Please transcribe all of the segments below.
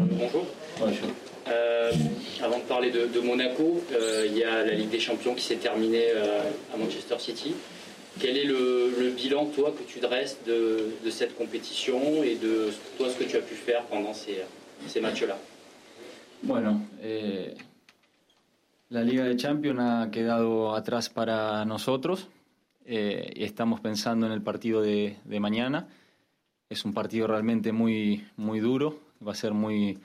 bonjour. Bonjour. Euh, avant de parler de, de Monaco, euh, il y a la Ligue des Champions qui s'est terminée euh, à Manchester City. Quel est le, le, bilan, toi, que tu dresses de, de, cette compétition et de toi, ce que tu as pu faire pendant ces, ces matchs-là? Bueno, eh, la Liga de Champions ha quedado atrás para nosotros eh, y estamos pensando en el partido de, de mañana. Es un partido realmente muy, muy duro, va a ser muy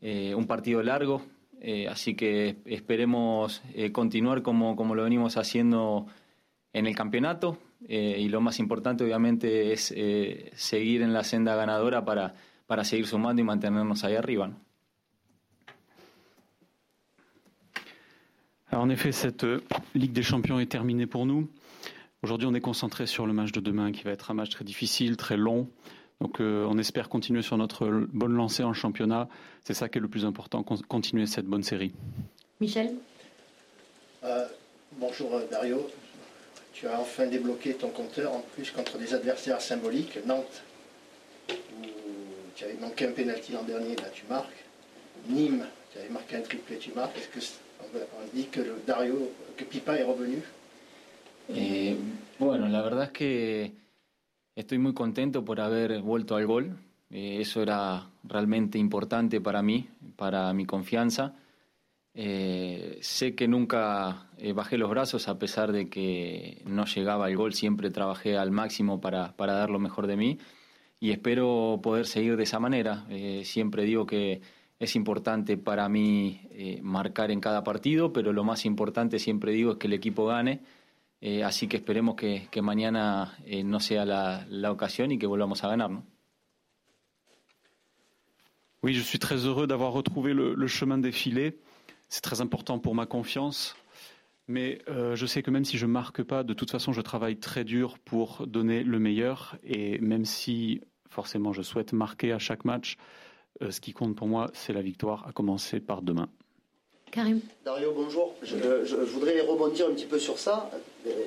eh, un partido largo, eh, así que esperemos eh, continuar como, como, lo venimos haciendo en el campeonato eh, y lo más importante obviamente es eh, seguir en la senda ganadora para, para seguir sumando y mantenernos ahí arriba. ¿no? Alors en effet, cette Ligue des Champions est terminée pour nous. Aujourd'hui, on est concentré sur le match de demain qui va être un match très difficile, très long. Donc euh, on espère continuer sur notre bonne lancée en championnat. C'est ça qui est le plus important, continuer cette bonne série. Michel? Euh, Bonjour euh, Dario. Tu as enfin débloqué ton compteur, en plus contre des adversaires symboliques. Nantes, où tu avais manqué un pénalty l'an dernier, là tu marques. Nîmes, tu avais marqué un triplé, tu marques. Est-ce que on dit que le Dario, que Pipa est revenu? Eh, bueno, la verdad es que estoy muy contento por haber vuelto al gol. Eh, eso era realmente importante para mí, para mi confianza. Eh, sé que nunca eh, bajé los brazos a pesar de que no llegaba al gol, siempre trabajé al máximo para, para dar lo mejor de mí y espero poder seguir de esa manera. Siempre digo que es importante para mí marcar en cada partido, pero lo más importante siempre digo es que el equipo gane Eh, así que esperemos que, que mañana eh, no sea la, que volvamos a ganar. ¿no? Oui, je suis très heureux d'avoir retrouvé le, chemin défilé. C'est très important pour ma confiance. Mais euh, je sais que même si je marque pas, de toute façon, je travaille très dur pour donner le meilleur. Et même si forcément je souhaite marquer à chaque match, euh, ce qui compte pour moi, c'est la victoire, à commencer par demain. Dario, bonjour. Je, je, voudrais rebondir un petit peu sur ça.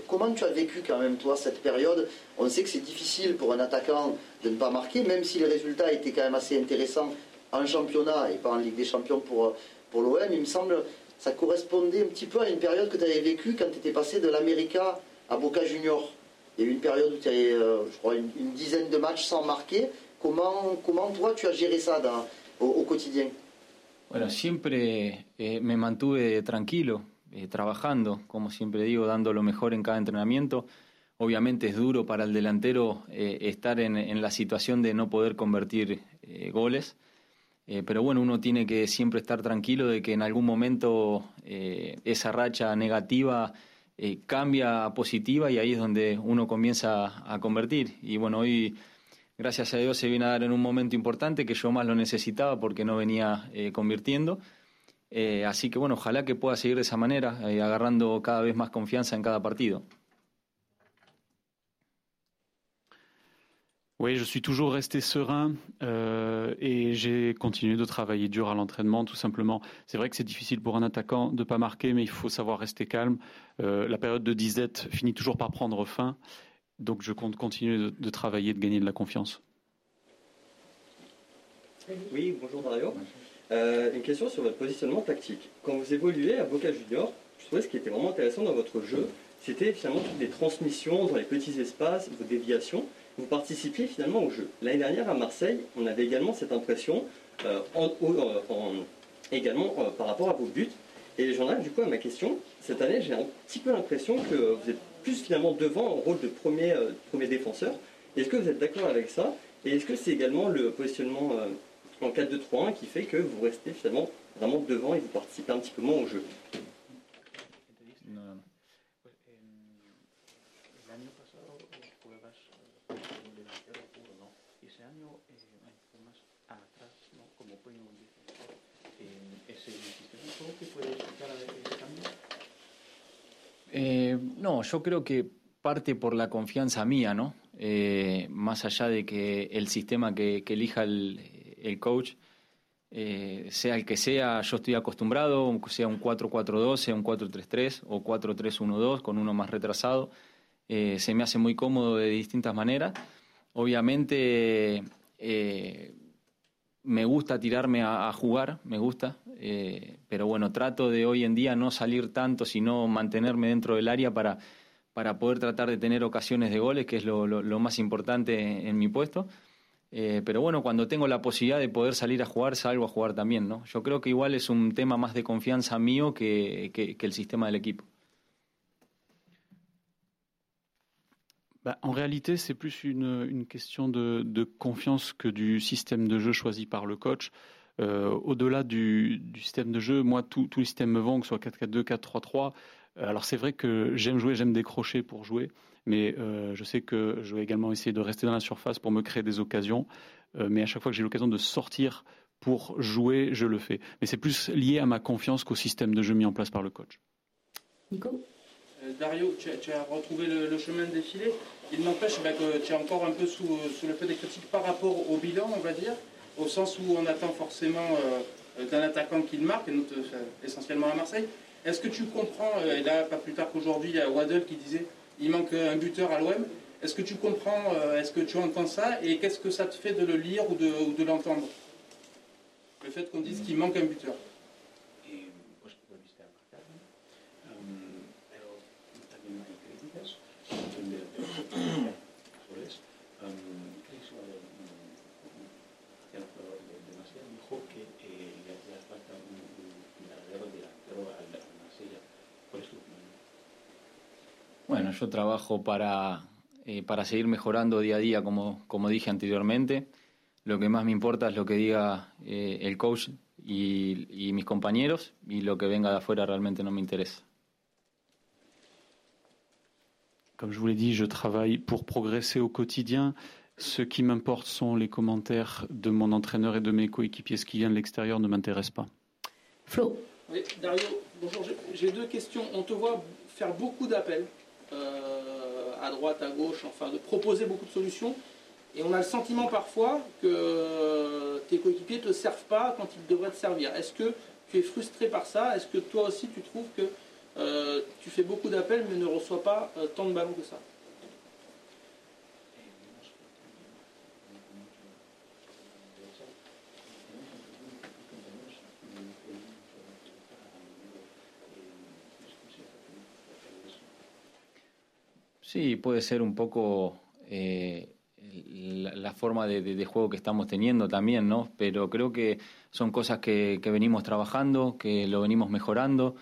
Comment tu as vécu quand même, toi, cette période? On sait que c'est difficile pour un attaquant de ne pas marquer, même si les résultats étaient quand même assez intéressants en championnat et pas en Ligue des Champions pour, pour l'OM. Il me semble ça correspondait un petit peu à une période que tu avais vécue quand tu étais passé de l'América à Boca Junior. Il y a eu une période où tu avais, euh, je crois, une, dizaine de matchs sans marquer. Comment, comment toi, tu as géré ça au quotidien? Bueno, siempre eh, me mantuve tranquilo, eh, trabajando, como siempre digo, dando lo mejor en cada entrenamiento. Obviamente es duro para el delantero eh, estar en, en, la situación de no poder convertir eh, goles, pero bueno, uno tiene que siempre estar tranquilo de que en algún momento esa racha negativa cambia a positiva y ahí es donde uno comienza a convertir. Y bueno, hoy gracias a Dios se viene a dar en un momento importante que yo más lo necesitaba porque no venía eh, convirtiendo. Eh, así que bueno, ojalá que pueda seguir de esa manera, eh, agarrando cada vez más confianza en cada partido. Oui, je suis toujours resté serein euh, et j'ai continué de travailler dur à l'entraînement, tout simplement. C'est vrai que c'est difficile pour un attaquant de ne pas marquer, mais il faut savoir rester calme. Euh, la période de disette finit toujours par prendre fin donc je compte continuer de, de, travailler, de gagner de la confiance. Oui, bonjour Dario. Euh, une question sur votre positionnement tactique. Quand vous évoluez à Boca Junior, je trouvais ce qui était vraiment intéressant dans votre jeu, c'était finalement toutes les transmissions dans les petits espaces, vos déviations. Vous participiez finalement au jeu. L'année dernière à Marseille, on avait également cette impression, euh, en, également euh, par rapport à vos buts. Et j'en arrive du coup à ma question. Cette année, j'ai un petit peu l'impression que vous êtes plus finalement devant en rôle de premier, euh, premier défenseur. Est-ce que vous êtes d'accord avec ça? Et est-ce que c'est également le positionnement euh, en 4-2-3-1 qui fait que vous restez finalement vraiment devant et vous participez un petit peu moins au jeu? Non, non. Eh, no, yo creo que parte por la confianza mía, ¿no? Eh, más allá de que el sistema que, que elija el, el coach, eh, sea el que sea, yo estoy acostumbrado, sea un 4-4-2, sea un 4-3-3 o 4-3-1-2 con uno más retrasado, eh, se me hace muy cómodo de distintas maneras. Obviamente, eh, me gusta tirarme a, jugar, me gusta, eh, pero bueno, trato de hoy en día no salir tanto, sino mantenerme dentro del área para, para poder tratar de tener ocasiones de goles, que es lo, más importante en, mi puesto. Eh, pero bueno, cuando tengo la posibilidad de poder salir a jugar, salgo a jugar también, ¿no? Yo creo que igual es un tema más de confianza mío que, que el sistema del equipo. Bah, en réalité, c'est plus une, question de, confiance que du système de jeu choisi par le coach. Euh, au-delà du, système de jeu, moi, tous les systèmes me vont, que ce soit 4-4-2, 4-3-3. Euh, alors c'est vrai que j'aime jouer, j'aime décrocher pour jouer, mais euh, je sais que je vais également essayer de rester dans la surface pour me créer des occasions. mais à chaque fois que j'ai l'occasion de sortir pour jouer, je le fais. Mais c'est plus lié à ma confiance qu'au système de jeu mis en place par le coach. Nico? Dario, tu as, retrouvé le, chemin défilé. Il n'empêche bah, que tu es encore un peu sous, le feu des critiques par rapport au bilan, on va dire, au sens où on attend forcément euh, d'un attaquant qu'il marque, essentiellement à Marseille. Est-ce que tu comprends, euh, et là, pas plus tard qu'aujourd'hui, il y a Waddle qui disait il manque un buteur à l'OM. Est-ce que tu comprends, euh, est-ce que tu entends ça, et qu'est-ce que ça te fait de le lire ou de l'entendre? Le fait qu'on dise qu'il manque un buteur. Bueno, yo trabajo para, eh, para seguir mejorando día a día, como, como dije anteriormente. Lo que más me importa es lo que diga eh, el coach y, y mis compañeros y lo que venga de afuera realmente no me interesa. Comme je vous l'ai dit, je travaille pour progresser au quotidien. Ce qui m'importe sont les commentaires de mon entraîneur et de mes coéquipiers. Ce qui vient de l'extérieur ne m'intéresse pas. Flo. Oui, Dario, bonjour. J'ai deux questions. On te voit faire beaucoup d'appels, à droite, à gauche, enfin, de proposer beaucoup de solutions. Et on a le sentiment parfois que tes coéquipiers ne te servent pas quand ils devraient te servir. Est-ce que tu es frustré par ça? Est-ce que toi aussi tu trouves que euh, tu fais beaucoup d'appels mais ne reçois pas euh, tant de ballons que ça? Sí, puede ser un poco eh, la, forma de, juego que estamos teniendo también, ¿no? Pero creo que son cosas que venimos trabajando, que lo venimos mejorando.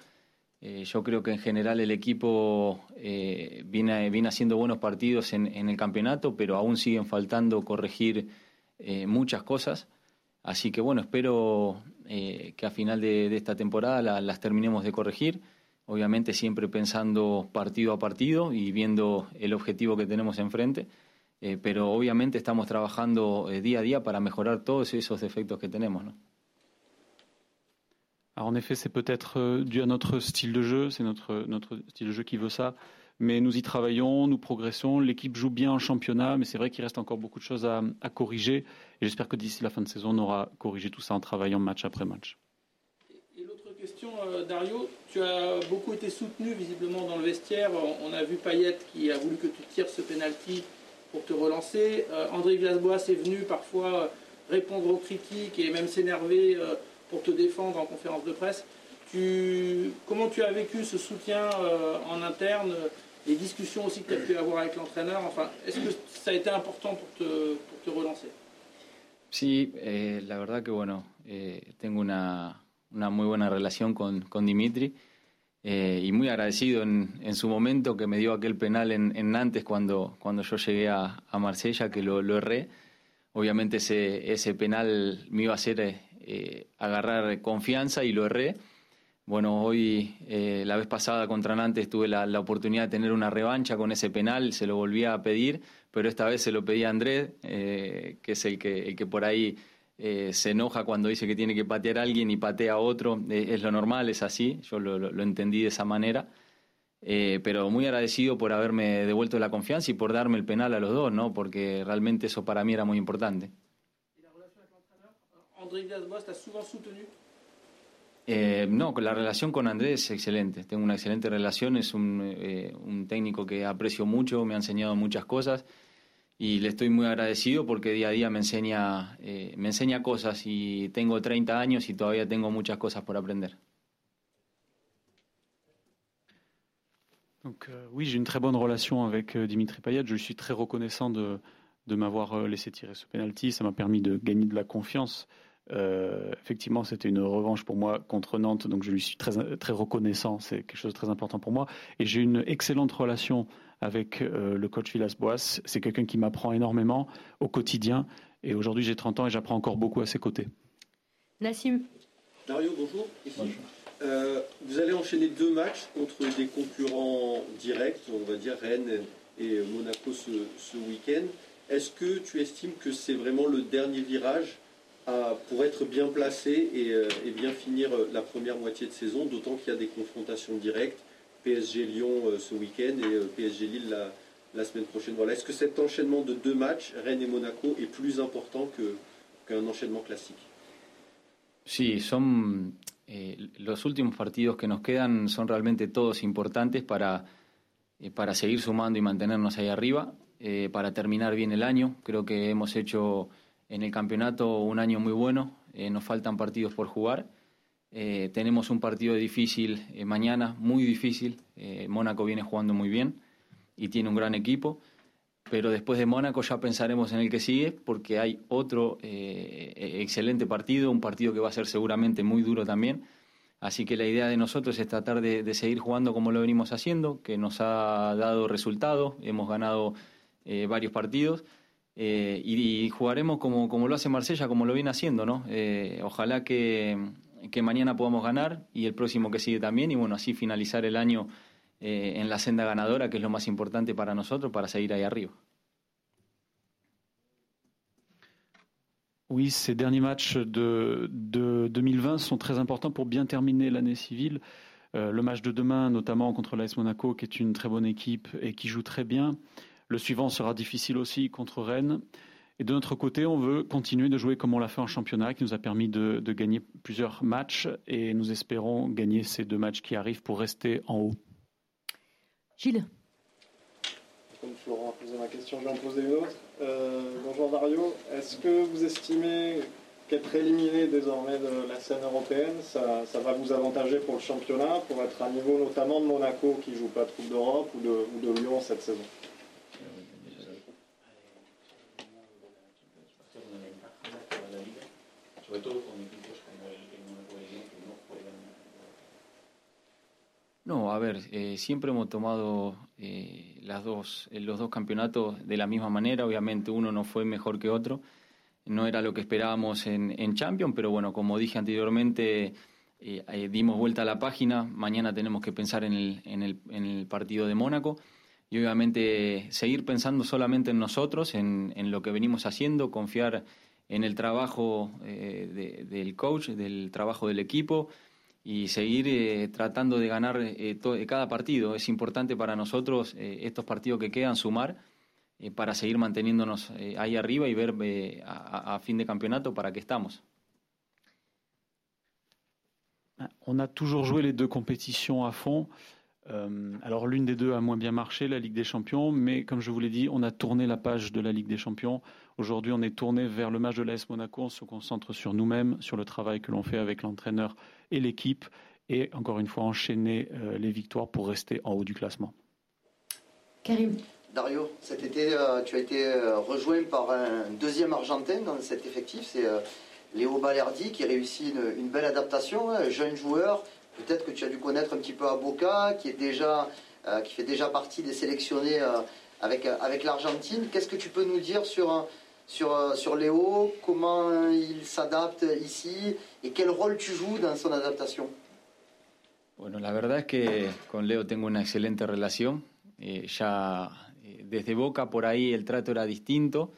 Eh, yo creo que en general el equipo eh, viene, viene, haciendo buenos partidos en, el campeonato, pero aún siguen faltando corregir muchas cosas. Así que bueno, espero que a final de, esta temporada las terminemos de corregir. Obviamente siempre pensando partido a partido y viendo el objetivo que tenemos enfrente. pero obviamente estamos trabajando día a día para mejorar todos esos defectos que tenemos. ¿no? En effet, c'est peut-être euh, dû à notre style de jeu, c'est notre, notre style de jeu qui veut ça. Mais nous y travaillons, nous progressons. L'équipe joue bien en championnat, mais c'est vrai qu'il reste encore beaucoup de choses à, corriger. Et j'espère que d'ici la fin de saison, on aura corrigé tout ça en travaillant match après match. Question, euh, Dario, tu as beaucoup été soutenu visiblement dans le vestiaire. On a vu Payet qui a voulu que tu tires ce penalty pour te relancer. Euh, André Villas-Boas est venu parfois répondre aux critiques et même s'énerver pour te défendre en conférence de presse. Comment tu as vécu ce soutien euh, en interne, les discussions aussi que tu as pu avoir avec l'entraîneur? Enfin, Est-ce que ça a été important pour te, pour te relancer? Sí, eh, la verdad que bueno, eh, tengo una, una, muy buena relación con, con Dimitri eh, y muy agradecido en, en, su momento que me dio aquel penal en, en Nantes cuando, cuando yo llegué a, a Marsella, que lo, lo erré. Obviamente ese, ese penal me iba a hacer eh, agarrar confianza y lo erré. Bueno, hoy, eh, la vez pasada contra Nantes, tuve la, oportunidad de tener una revancha con ese penal, se lo volví a pedir, pero esta vez se lo pedí a Andrés, eh, que es el que, el que por ahí se enoja cuando dice que tiene que patear a alguien y patea a otro. es lo normal, es así, yo lo, lo entendí de esa manera. pero muy agradecido por haberme devuelto la confianza y por darme el penal a los dos, ¿no? porque realmente eso para mí era muy importante. André Villas-Boas t'a souvent soutenu eh, no, la relación con Andrés es excelente. Tengo una excelente relación. Es un, eh, un, técnico que aprecio mucho, me ha enseñado muchas cosas. Y le estoy muy agradecido porque día a día me enseña, eh, me enseña cosas y tengo 30 años y todavía tengo muchas cosas por aprender. Donc euh, oui, j'ai une très bonne relation avec euh, Dimitri Payet. Je suis très reconnaissant de, de m'avoir euh, laissé tirer ce penalty. Ça m'a permis de gagner de la confiance. Euh, effectivement, c'était une revanche pour moi contre Nantes, donc je lui suis très, très reconnaissant. C'est quelque chose de très important pour moi. Et j'ai une excellente relation avec euh, le coach Villas-Boas. C'est quelqu'un qui m'apprend énormément au quotidien. Et aujourd'hui, j'ai 30 ans et j'apprends encore beaucoup à ses côtés. Nassim. Dario, bonjour. Euh, vous allez enchaîner deux matchs contre des concurrents directs, on va dire Rennes et Monaco ce, ce week-end. Est-ce que tu estimes que c'est vraiment le dernier virage pour être bien placé et, euh, bien finir euh, la première moitié de saison, d'autant qu'il y a des confrontations directes, PSG Lyon euh, ce week-end et euh, PSG Lille la, semaine prochaine. Voilà. Est-ce que cet enchaînement de deux matchs, Rennes et Monaco, est plus important qu'un qu enchaînement classique? Sí, son eh, los últimos partidos que nos quedan son realmente todos importantes para, eh, para seguir sumando y mantenernos ahí arriba, eh, para terminar bien el año. Creo que hemos hecho en el campeonato un año muy bueno, eh, nos faltan partidos por jugar. Eh, tenemos un partido difícil eh, mañana, muy difícil. Mónaco viene jugando muy bien y tiene un gran equipo. Pero después de Mónaco ya pensaremos en el que sigue porque hay otro excelente partido, un partido que va a ser seguramente muy duro también. Así que la idea de nosotros es tratar de, de seguir jugando como lo venimos haciendo, que nos ha dado resultados, hemos ganado varios partidos eh, y, y, jugaremos como, como lo hace Marsella, como lo viene haciendo, ¿no? Eh, ojalá que, que, mañana podamos ganar y el próximo que sigue también, y bueno, así finalizar el año eh, en la senda ganadora, que es lo más importante para nosotros, para seguir ahí arriba. Oui, ces derniers matchs de, de 2020 sont très importants pour bien terminer l'année civile. Euh, le match de demain, notamment contre l'AS Monaco, qui est une très bonne équipe et qui joue très bien. Le suivant sera difficile aussi contre Rennes. Et de notre côté, on veut continuer de jouer comme on l'a fait en championnat, qui nous a permis de, de, gagner plusieurs matchs. Et nous espérons gagner ces deux matchs qui arrivent pour rester en haut. Gilles. Comme Florent a posé ma question, je vais en poser une autre. Euh, bonjour Dario. Est-ce que vous estimez qu'être éliminé désormais de la scène européenne, ça, ça, va vous avantager pour le championnat, pour être à niveau notamment de Monaco qui joue pas de Coupe d'Europe ou de, ou de Lyon cette saison? Eh, siempre hemos tomado eh, las dos, eh, los dos campeonatos de la misma manera. Obviamente uno no fue mejor que otro. No era lo que esperábamos en, en Champions, pero bueno, como dije anteriormente, dimos vuelta a la página. Mañana tenemos que pensar en el, en el, en el partido de Mónaco y obviamente seguir pensando solamente en nosotros, en, en lo que venimos haciendo, confiar en el trabajo de, del coach, del trabajo del equipo y seguir eh, tratando de ganar eh, todo, cada partido. Es importante para nosotros eh, estos partidos que quedan sumar eh, para seguir manteniéndonos ahí arriba y ver a, a, fin de campeonato para qué estamos. On a toujours joué les deux compétitions à fond. Euh, alors l'une des deux a moins bien marché, la Ligue des Champions, mais comme je vous l'ai dit, on a tourné la page de la Ligue des Champions. Aujourd'hui, on est tourné vers le match de l'AS Monaco, on se concentre sur nous-mêmes, sur le travail que l'on fait avec l'entraîneur et l'équipe, et encore une fois enchaîner euh, les victoires pour rester en haut du classement. Karim. Dario, cet été, euh, tu as été euh, rejoint par un deuxième Argentin dans cet effectif, c'est euh, Léo Balerdi qui réussit une, une belle adaptation, un jeune joueur, peut-être que tu as dû connaître un petit peu à Boca, qui, est déjà, euh, qui fait déjà partie des sélectionnés euh, avec, euh, avec l'Argentine. Qu'est-ce que tu peux nous dire sur, sur, sur Léo? Comment il s'adapte ici? Et quel rôle tu joues dans son adaptation? La verdad es que con Leo tengo una excelente relación. Eh, ya eh, desde Boca por ahí el trato era distinto.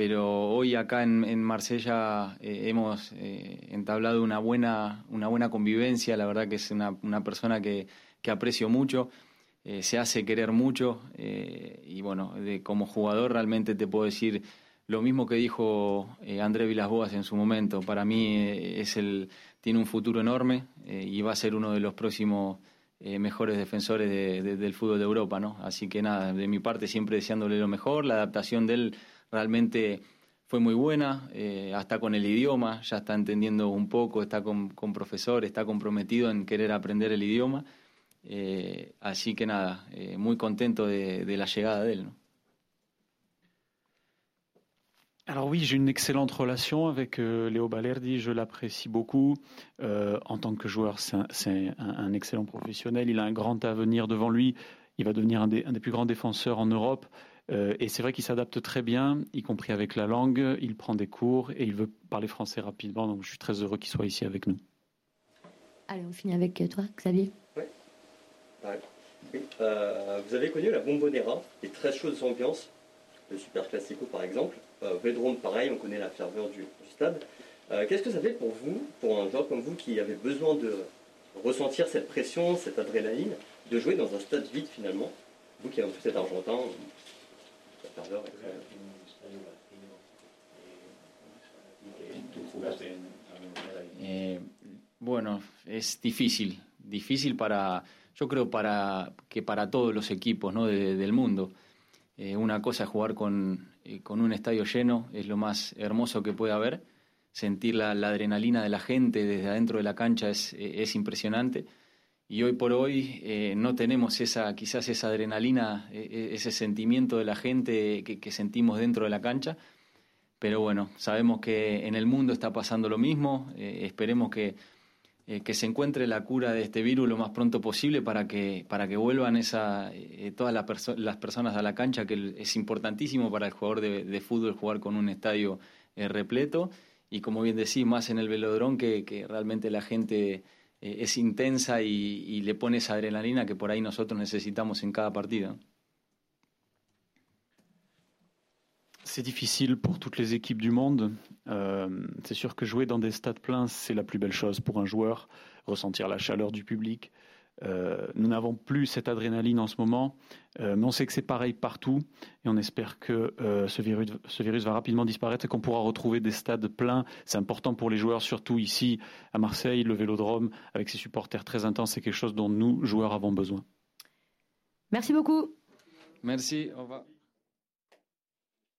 Pero hoy acá en, Marsella eh, hemos eh, entablado una buena, una buena convivencia, la verdad que es una, una persona que, que, aprecio mucho, eh, se hace querer mucho y bueno, como jugador realmente te puedo decir lo mismo que dijo André Vilasboas en su momento, para mí es el, tiene un futuro enorme y va a ser uno de los próximos mejores defensores del fútbol de Europa, ¿no? Así que nada, de mi parte siempre deseándole lo mejor, la adaptación de él realmente fue muy buena, eh, hasta con el idioma, ya está entendiendo un poco, está con, con profesor, está comprometido en querer aprender el idioma, eh, así que nada, muy contento de, de la llegada de él, ¿no? Alors oui, j'ai une excellente relation avec euh, Léo Balerdi, je l'apprécie beaucoup. Euh, en tant que joueur, c'est un, excellent professionnel, il a un grand avenir devant lui, il va devenir un des, plus grands défenseurs en Europe. Euh, et c'est vrai qu'il s'adapte très bien, y compris avec la langue, il prend des cours et il veut parler français rapidement, donc je suis très heureux qu'il soit ici avec nous. Allez, on finit avec toi, Xavier. Oui. vous avez connu la Bombonera, les très chaudes ambiances, le Super Classico par exemple. Euh, Vedrome, pareil, on connaît la ferveur du, stade. Euh, qu'est-ce que ça fait pour vous, pour un joueur comme vous qui avait besoin de ressentir cette pression, cette adrénaline, de jouer dans un stade vide finalement? Vous qui avez fait cet Argentin, est Eh, bueno, es difícil, difícil para, yo creo para que para todos los equipos ¿no? del mundo. Eh, una cosa es jugar con, eh, con, un estadio lleno, es lo más hermoso que puede haber. Sentir la, adrenalina de la gente desde adentro de la cancha es, eh, es impresionante. Y hoy por hoy no tenemos esa, quizás esa adrenalina, ese sentimiento de la gente que, sentimos dentro de la cancha. Pero bueno, sabemos que en el mundo está pasando lo mismo. esperemos que, eh, que se encuentre la cura de este virus lo más pronto posible para que, para que vuelvan esa, eh, todas las personas a la cancha, que es importantísimo para el jugador de, fútbol jugar con un estadio eh, repleto. Y como bien decís, más en el velodrón, que, que realmente la gente es intensa y, y le pone esa adrenalina que por ahí nosotros necesitamos en cada partido. C'est difficile pour toutes les équipes du monde. Euh, c'est sûr que jouer dans des stades pleins, c'est la plus belle chose pour un joueur, ressentir la chaleur du public. Euh, nous n'avons plus cette adrénaline en ce moment, euh, mais on sait que c'est pareil partout et on espère que ce, virus, ce virus va rapidement disparaître et qu'on pourra retrouver des stades pleins. C'est important pour les joueurs, surtout ici à Marseille, le Vélodrome, avec ses supporters très intenses, c'est quelque chose dont nous, joueurs, avons besoin. Merci beaucoup. Merci, au revoir.